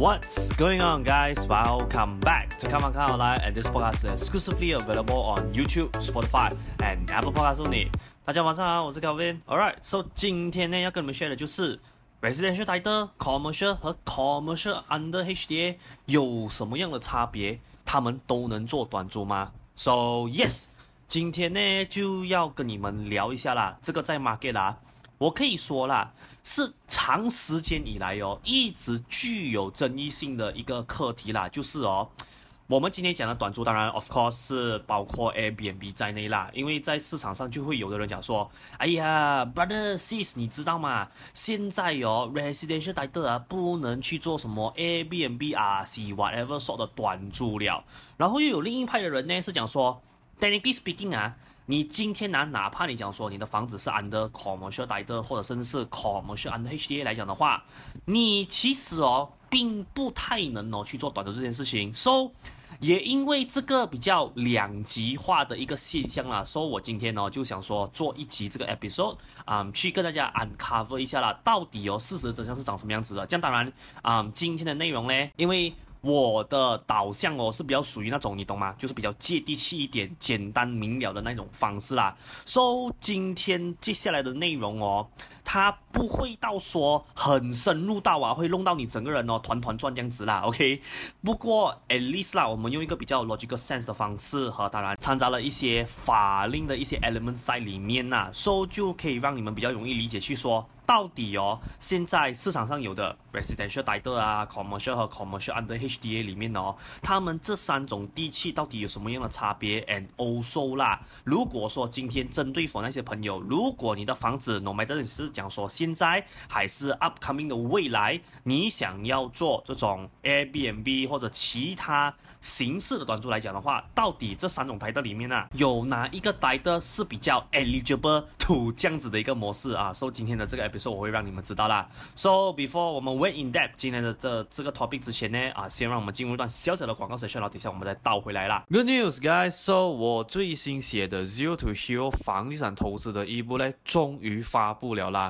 What's going on, guys? Welcome back to Come On Come Online, and this podcast is exclusively available on YouTube, Spotify, and Apple Podcasts only. 大家晚上好，我是 Kelvin. Alright, so 今天呢要跟你们 share 的就是 Residential Title, Commercial 和 Commercial Under HDA 有什么样的差别？他们都能做短租吗？So yes，今天呢就要跟你们聊一下啦，这个在 market 啦。我可以说啦，是长时间以来哦，一直具有争议性的一个课题啦，就是哦，我们今天讲的短租，当然，of course 是包括 Airbnb 在内啦，因为在市场上就会有的人讲说，哎呀，brother sis，你知道吗？现在哦，residential title 啊，不能去做什么 Airbnb 啊，see whatever sort 的短租了，然后又有另一派的人呢，是讲说，technically speaking 啊。你今天拿，哪怕你讲说你的房子是 under commercial title 或者甚至是 commercial under HDA 来讲的话，你其实哦，并不太能哦去做短租这件事情。So，也因为这个比较两极化的一个现象啦，So 我今天呢就想说做一集这个 episode，啊、去跟大家 uncover 一下啦，到底哦事实真相是长什么样子的。这样当然，啊、今天的内容呢，因为。我的导向哦是比较属于那种你懂吗？就是比较接地气一点、简单明了的那种方式啦。So 今天接下来的内容哦，它不会到说很深入到啊，会弄到你整个人哦团团转这样子啦。OK，不过 at least 啦，我们用一个比较 logical sense 的方式和当然掺杂了一些法令的一些 element 在里面呐，So 就可以让你们比较容易理解去说。到底哦，现在市场上有的 residential title 啊，commercial 和 commercial under HDA 里面哦，他们这三种地契到底有什么样的差别？And also 啦，如果说今天针对否那些朋友，如果你的房子，no matter 是讲说现在还是 upcoming 的未来，你想要做这种 Airbnb 或者其他形式的短租来讲的话，到底这三种 title 里面啊，有哪一个 title 是比较 eligible to 这样子的一个模式啊？所以今天的这个 episode。我会让你们知道啦。So before 我们 went in depth 今天的这这个 topic 之前呢，啊，先让我们进入一段小小的广告 session，然后等下我们再倒回来啦。Good news, guys! So 我最新写的 Zero to Hero 房地产投资的 ebook 呢，终于发布了啦。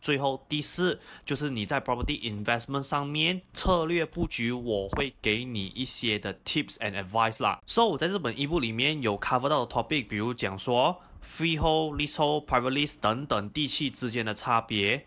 最后第四，就是你在 property investment 上面策略布局，我会给你一些的 tips and advice 啦。So 我在这本 ebook 里面有 cover 到的 topic，比如讲说 freehold、leasehold、private lease 等等地契之间的差别。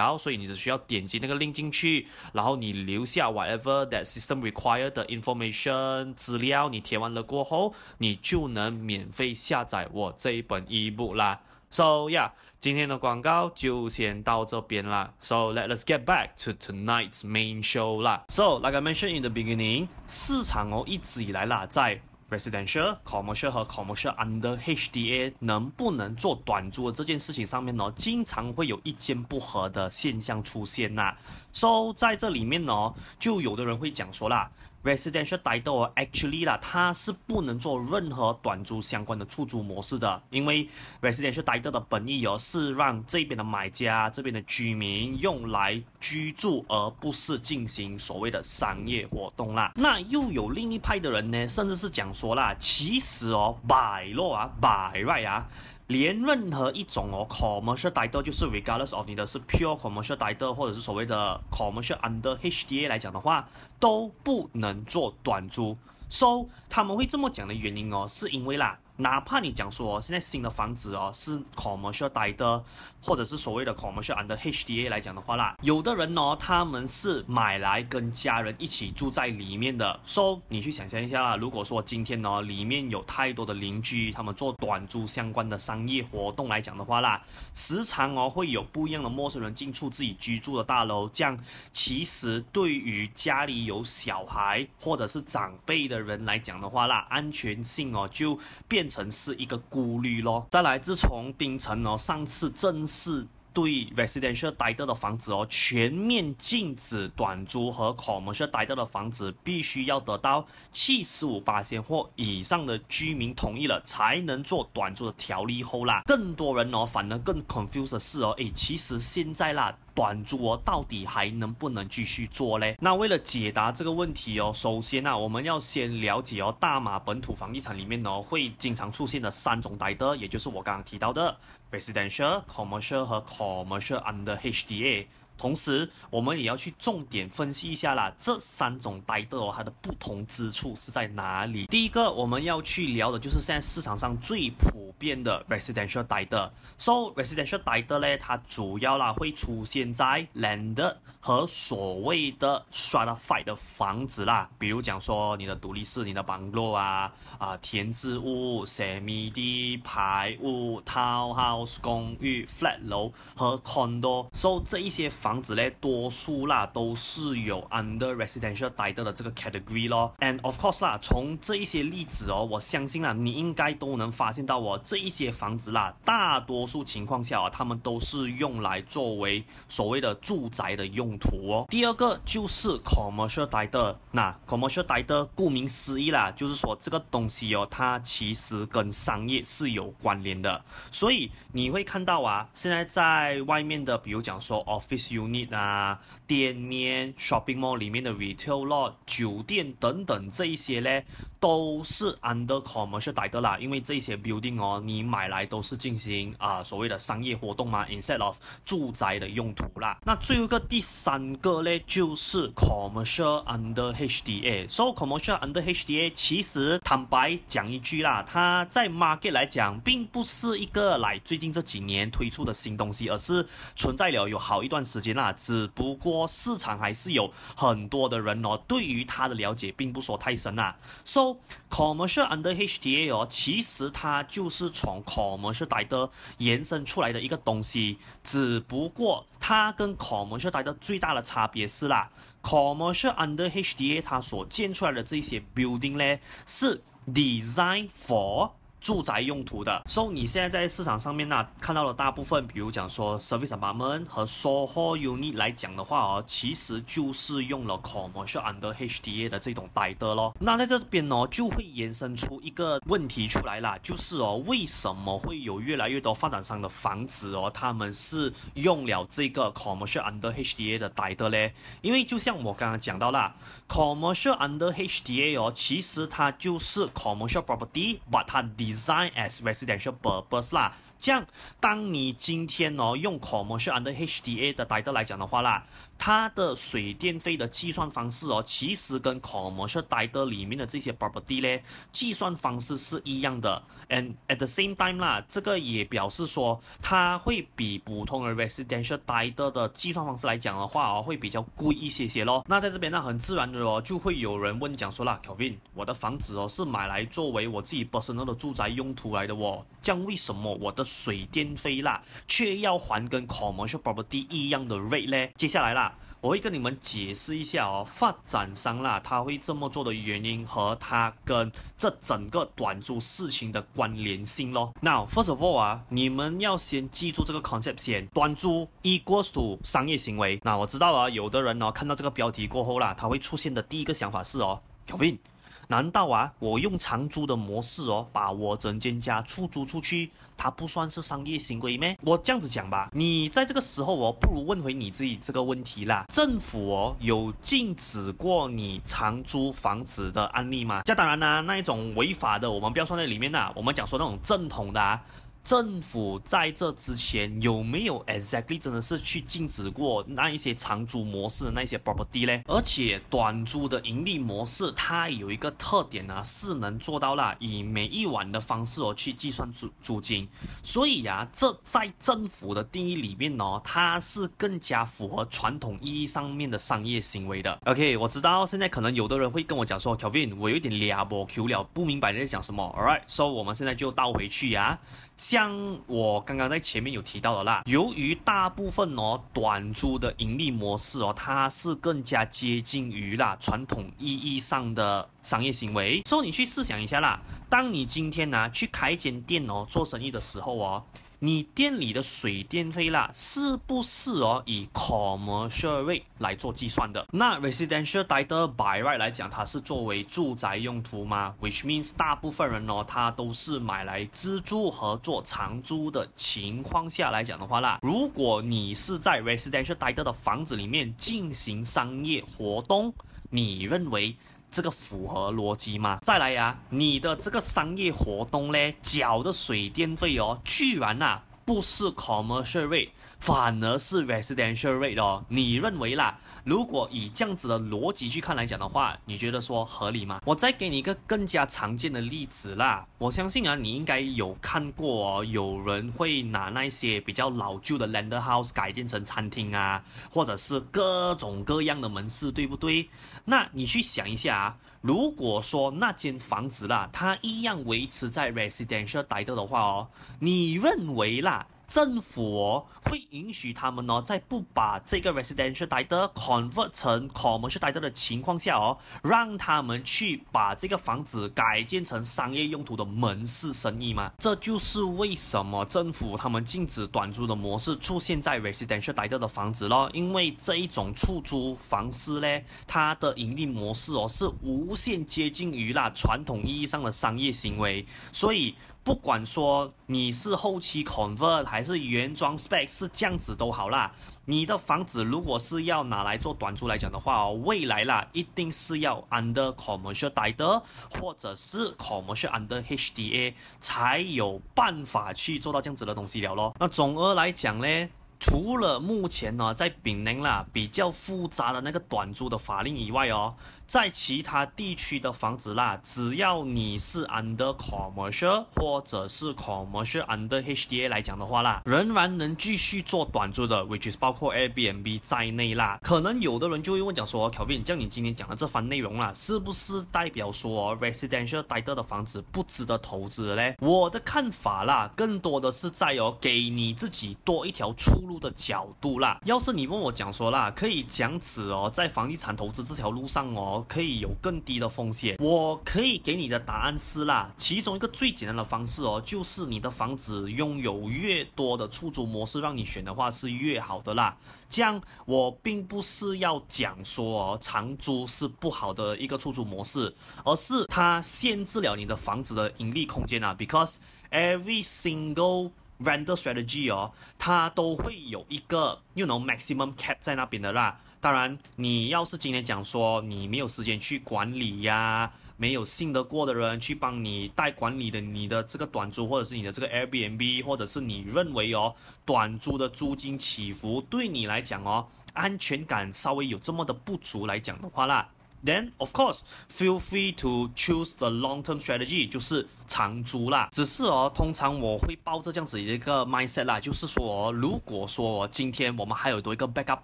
然后，所以你只需要点击那个 link 进去，然后你留下 whatever that system required 的 information 资料，你填完了过后，你就能免费下载我这一本 ebook 啦。So yeah，今天的广告就先到这边啦。So let us get back to tonight's main show 啦。So like I mentioned in the beginning，市场哦一直以来啦在 residential、commercial 和 commercial under HDA 能不能做短租的这件事情上面呢，经常会有意见不合的现象出现呐。So 在这里面呢，就有的人会讲说啦。Residential title actually 啦，它是不能做任何短租相关的出租模式的，因为 Residential title 的本意哦是让这边的买家、这边的居民用来居住，而不是进行所谓的商业活动啦。那又有另一派的人呢，甚至是讲说啦，其实哦，by law 啊，by right 啊。连任何一种哦，commercial title 就是 regardless of 你的是 pure commercial title 或者是所谓的 commercial under HDA 来讲的话，都不能做短租。So 他们会这么讲的原因哦，是因为啦。哪怕你讲说现在新的房子哦是 commercial 带的或者是所谓的 commercial under HDA 来讲的话啦，有的人哦他们是买来跟家人一起住在里面的。So 你去想象一下啦，如果说今天哦里面有太多的邻居，他们做短租相关的商业活动来讲的话啦，时常哦会有不一样的陌生人进出自己居住的大楼，这样其实对于家里有小孩或者是长辈的人来讲的话啦，安全性哦就变城是一个顾虑咯。再来，自从槟城哦上次正式对 residential title 的房子哦全面禁止短租和 commercial title 的房子必须要得到七十五八千或以上的居民同意了才能做短租的条例后啦，更多人哦反而更 confused 的是哦，诶，其实现在啦。短租哦，到底还能不能继续做嘞？那为了解答这个问题哦，首先呢、啊，我们要先了解哦，大马本土房地产里面呢，会经常出现的三种代的也就是我刚刚提到的 residential、commercial 和 commercial under HDA。同时，我们也要去重点分析一下啦，这三种 title 哦，它的不同之处是在哪里？第一个，我们要去聊的就是现在市场上最普遍的 residential title。So residential title 呢，它主要啦会出现在 landed 和所谓的 stratified 的房子啦，比如讲说你的独立式、你的板楼啊、啊田字屋、semi D 排屋、townhouse 公寓、flat 楼和 condo。So 这一些房子呢，多数啦都是有 under residential title 的这个 category 咯。And of course 啦，从这一些例子哦，我相信啦，你应该都能发现到哦，这一些房子啦，大多数情况下啊，他们都是用来作为所谓的住宅的用用途哦。第二个就是 commercial title，那 commercial title 顾名思义啦，就是说这个东西哦，它其实跟商业是有关联的。所以你会看到啊，现在在外面的，比如讲说 office unit 啊，店面、shopping mall 里面的 retail lot、酒店等等这一些呢，都是 under commercial title 啦，因为这些 building 哦，你买来都是进行啊、所谓的商业活动嘛，instead of 住宅的用途啦。那最后一个第三个呢，就是 commercial under HDA。So commercial under HDA 其实坦白讲一句啦，它在 market 来讲，并不是一个来最近这几年推出的新东西，而是存在了有好一段时间。啦只不过市场还是有很多的人哦，对于它的了解并不说太深啦。So commercial under HDA 哦，其实它就是从 commercial 来的延伸出来的一个东西，只不过它跟 commercial 来的最大的差别是啦，commercial under HDA 它所建出来的这些 building 呢，是 design for 住宅用途的，so 你现在在市场上面啊，看到了大部分，比如讲说 service apartment 和 Soho Uni 来讲的话哦，其实就是用了 commercial under HDA 的这种代的咯。那在这边呢，就会延伸出一个问题出来了，就是哦，为什么会有越来越多发展商的房子哦，他们是用了这个 commercial under HDA 的代的嘞？因为就像我刚刚讲到啦，commercial under HDA 哦，其实它就是 commercial property，把它。Design as residential purpose 啦，这样当你今天哦用 commercial under HDA 的 d a 来讲的话啦，它的水电费的计算方式哦，其实跟 commercial title 里面的这些 property 咧，计算方式是一样的。And at the same time 啦，这个也表示说，它会比普通的 residential d a 的计算方式来讲的话哦，会比较贵一些些咯。那在这边呢，很自然的哦，就会有人问讲说啦，Kevin，我的房子哦是买来作为我自己 personal 的住宅用途来的哦，这样为什么我的水电费啦却要还跟 commercial property 一样的 rate 呢？接下来啦。我会跟你们解释一下哦，发展商啦，他会这么做的原因和他跟这整个短租事情的关联性咯。Now first of all 啊，你们要先记住这个 concept 先，短租 equals to 商业行为。那我知道啊，有的人哦看到这个标题过后啦，他会出现的第一个想法是哦，Kevin。难道啊，我用长租的模式哦，把我整间家出租出去，它不算是商业行为咩？我这样子讲吧，你在这个时候哦，不如问回你自己这个问题啦。政府哦，有禁止过你长租房子的案例吗？这当然啦、那一种违法的，我们不要算在里面啦。我们讲说那种正统的啊。政府在这之前有没有 exactly 真的是去禁止过那一些长租模式的那些 property 呢？而且短租的盈利模式，它有一个特点呢，是能做到啦以每一晚的方式哦去计算租租金。所以呀、这在政府的定义里面呢，它是更加符合传统意义上面的商业行为的。OK，我知道现在可能有的人会跟我讲说，Kevin，我有点俩不 Q 了，不明白你在讲什么。All right，so 我们现在就倒回去呀、像我刚刚在前面有提到的啦，由于大部分哦短租的盈利模式哦，它是更加接近于啦传统意义上的商业行为。所以你去试想一下啦，当你今天呢、啊、去开一间店哦做生意的时候哦。你店里的水电费啦，是不是哦以 commercial rate 来做计算的？那 residential title by right 来讲，它是作为住宅用途吗？Which means 大部分人哦，他都是买来自住和做长租的情况下来讲的话啦，如果你是在 residential title 的房子里面进行商业活动，你认为？这个符合逻辑吗？再来呀、啊，你的这个商业活动嘞，缴的水电费哦，居然呐、啊、不是 commercial rate，反而是 residential rate 哦，你认为啦？如果以这样子的逻辑去看来讲的话，你觉得说合理吗？我再给你一个更加常见的例子啦。我相信啊，你应该有看过，有人会拿那些比较老旧的 landed house 改建成餐厅啊，或者是各种各样的门市，对不对？那你去想一下啊，如果说那间房子啦，它一样维持在 residential title 的话哦，你认为啦？政府哦会允许他们哦，在不把这个 residential title convert 成 commercial title 的情况下哦，让他们去把这个房子改建成商业用途的门市生意吗？这就是为什么政府他们禁止短租的模式出现在 residential title 的房子咯，因为这一种出租房式呢，它的盈利模式哦是无限接近于那传统意义上的商业行为，所以。不管说你是后期 convert 还是原装 spec 是这样子都好啦，你的房子如果是要拿来做短租来讲的话哦，未来啦一定是要 under commercial title 或者是 commercial under HDA 才有办法去做到这样子的东西了咯。那总而来讲呢，除了目前呢在槟城啦比较复杂的那个短租的法令以外哦。在其他地区的房子啦，只要你是 under commercial 或者是 commercial under HDA 来讲的话啦，仍然能继续做短租的，which is 包括 Airbnb 在内啦。可能有的人就会问讲说，Kevin，像你今天讲的这番内容啦，是不是代表说 residential title 的房子不值得投资嘞？我的看法啦，更多的是在哦，给你自己多一条出路的角度啦。要是你问我讲说啦，可以讲此哦，在房地产投资这条路上哦。可以有更低的风险，我可以给你的答案是啦，其中一个最简单的方式哦，就是你的房子拥有越多的出租模式让你选的话是越好的啦。这样我并不是要讲说哦，长租是不好的一个出租模式，而是它限制了你的房子的盈利空间啊，because every single rental strategy 哦，它都会有一个 you know maximum cap 在那边的啦。当然，你要是今天讲说你没有时间去管理呀，没有信得过的人去帮你代管理的你的这个短租，或者是你的这个 Airbnb，或者是你认为哦短租的租金起伏对你来讲哦安全感稍微有这么的不足来讲的话啦，then of course feel free to choose the long-term strategy，就是长租啦。只是哦，通常我会抱着这样子一个 mindset 啦，就是说哦如果说今天我们还有多一个 backup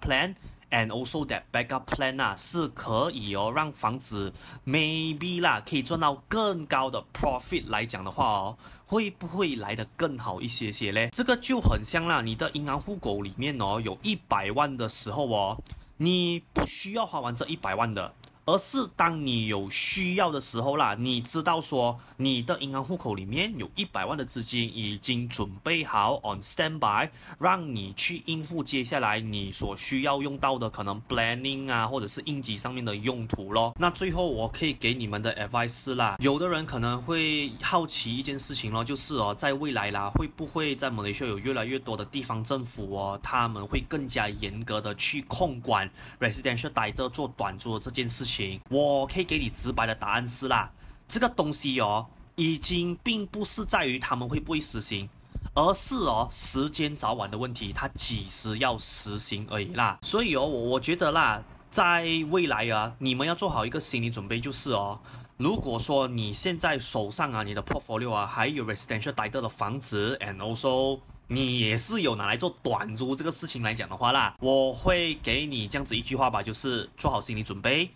plan。And also that backup plan 啊，是可以哦，让房子 maybe 啦，可以赚到更高的 profit 来讲的话哦，会不会来得更好一些些嘞？这个就很像啦，你的银行户口里面哦，有一百万的时候哦。你不需要花完这一百万的。而是当你有需要的时候啦，你知道说你的银行户口里面有一百万的资金已经准备好 on standby，让你去应付接下来你所需要用到的可能 planning 啊，或者是应急上面的用途咯。那最后我可以给你们的 advice 啦，有的人可能会好奇一件事情咯，就是哦，在未来啦，会不会在马来西亚有越来越多的地方政府哦，他们会更加严格的去控管 residential title 做短租的这件事情。我可以给你直白的答案是啦，这个东西哦，已经并不是在于他们会不会实行，而是哦时间早晚的问题，它几时要实行而已啦。所以哦，我我觉得啦，在未来啊，你们要做好一个心理准备，就是哦，如果说你现在手上啊，你的 portfolio 啊，还有 residential 待着的房子，and also 你也是有拿来做短租这个事情来讲的话啦，我会给你这样子一句话吧，就是做好心理准备。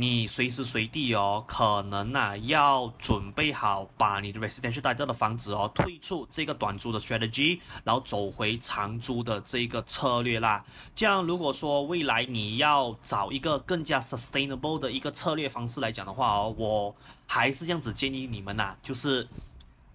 你随时随地哦，可能呐、啊、要准备好把你的 residential 带到的房子哦退出这个短租的 strategy，然后走回长租的这个策略啦。这样如果说未来你要找一个更加 sustainable 的一个策略方式来讲的话哦，我还是这样子建议你们呐、啊，就是。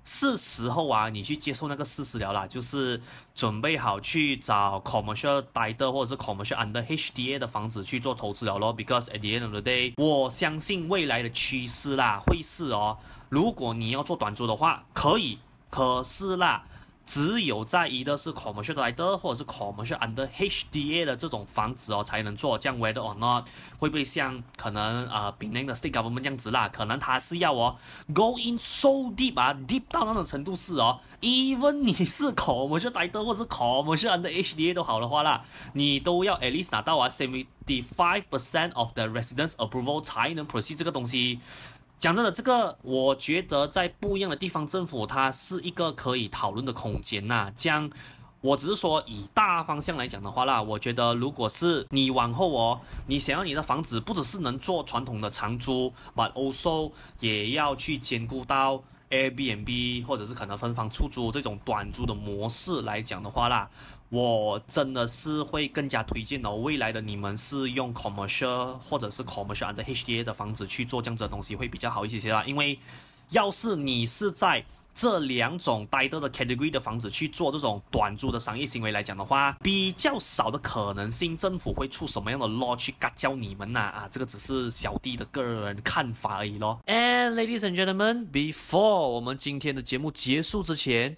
是时候啊，你去接受那个事实了啦，就是准备好去找 commercial 带的或者是 commercial under HDA 的房子去做投资了咯。Because at the end of the day，我相信未来的趋势啦会是哦，如果你要做短租的话，可以，可是啦。只有在意的是 commercial title 或者是 commercial under HDA 的这种房子哦，才能做。这样 whether or not 会不会像可能呃 Penang 的 state government 这样子啦？可能他是要哦 go in so deep 啊，deep 到那种程度是哦，even 你是 commercial title 或是 commercial under HDA 都好的话啦，你都要 at least 拿到啊 seventy five percent of the residents approval 才能 proceed 这个东西。讲真的，这个我觉得在不一样的地方政府，它是一个可以讨论的空间呐。这样，我只是说以大方向来讲的话啦，我觉得如果是你往后哦，你想要你的房子不只是能做传统的长租，but also 也要去兼顾到 Airbnb 或者是可能分房出租这种短租的模式来讲的话啦。我真的是会更加推荐哦，未来的你们是用 commercial 或者是 commercial under HDA 的房子去做这样子的东西会比较好一些些啦。因为要是你是在这两种 d i e 的 category 的房子去做这种短租的商业行为来讲的话，比较少的可能性，政府会出什么样的 law 去嘎教你们呐？啊，这个只是小弟的个人看法而已咯。And ladies and gentlemen, before 我们今天的节目结束之前。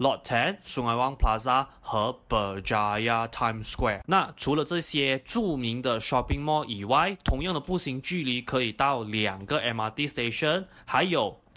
Lot Ten、Sungai Wang Plaza 和 Berjaya Times Square。那除了这些著名的 shopping mall 以外，同样的步行距离可以到两个 MRT station，还有。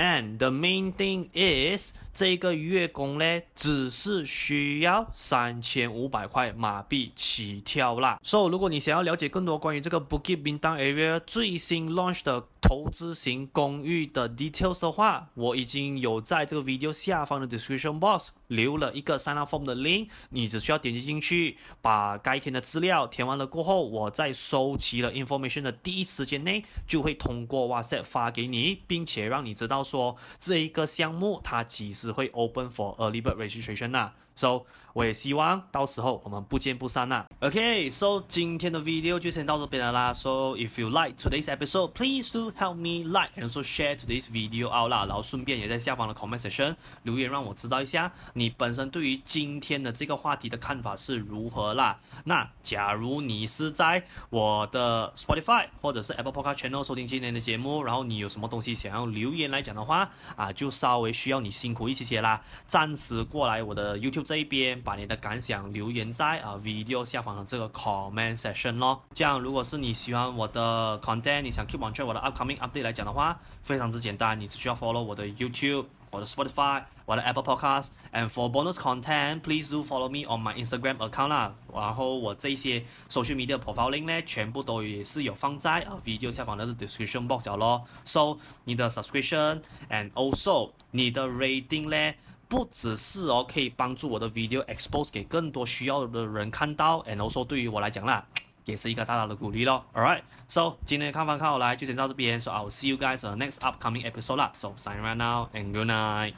And the main thing is 这个月供呢，只是需要三千五百块马币起跳啦。So 如果你想要了解更多关于这个 Bukit Bintang area 最新 launch 的投资型公寓的 details 的话，我已经有在这个 video 下方的 description box 留了一个 sign up form 的 link，你只需要点击进去，把该填的资料填完了过后，我在收集了 information 的第一时间内，就会通过 WhatsApp 发给你，并且让你知道说这一个项目它几时会 open for early bird registration 啊。So，我也希望到时候我们不见不散呐。OK，So，今天的 video 就先到这边了啦。So，if you like today's episode，please do help me like and also share today's video out 啦。然后顺便也在下方的 comment section 留言，让我知道一下你本身对于今天的这个话题的看法是如何啦。那假如你是在我的 Spotify 或者是 Apple Podcast channel 收听今天的节目，然后你有什么东西想要留言来讲的话，啊，就稍微需要你辛苦一些些啦。暂时过来我的 YouTube。这一边把你的感想留言在啊 video 下方的这个 comment section 咯。这样，如果是你喜欢我的 content，你想 keep on track 我的 upcoming update 来讲的话，非常之简单，你只需要 follow 我的 YouTube、我的 Spotify、我的 Apple Podcast。And for bonus content, please do follow me on my Instagram account 啦。然后我这些 social media profile link 呢，全部都也是有放在啊 video 下方的 description box 咯。So 你的 subscription and also 你的 rating 呢？不只是哦，可以帮助我的 video expose 给更多需要的人看到，and also 对于我来讲啦，也是一个大大的鼓励咯。Alright，so 今天的看法看我来就先到这边，so I will see you guys next upcoming episode 啦。So sign right now and good night。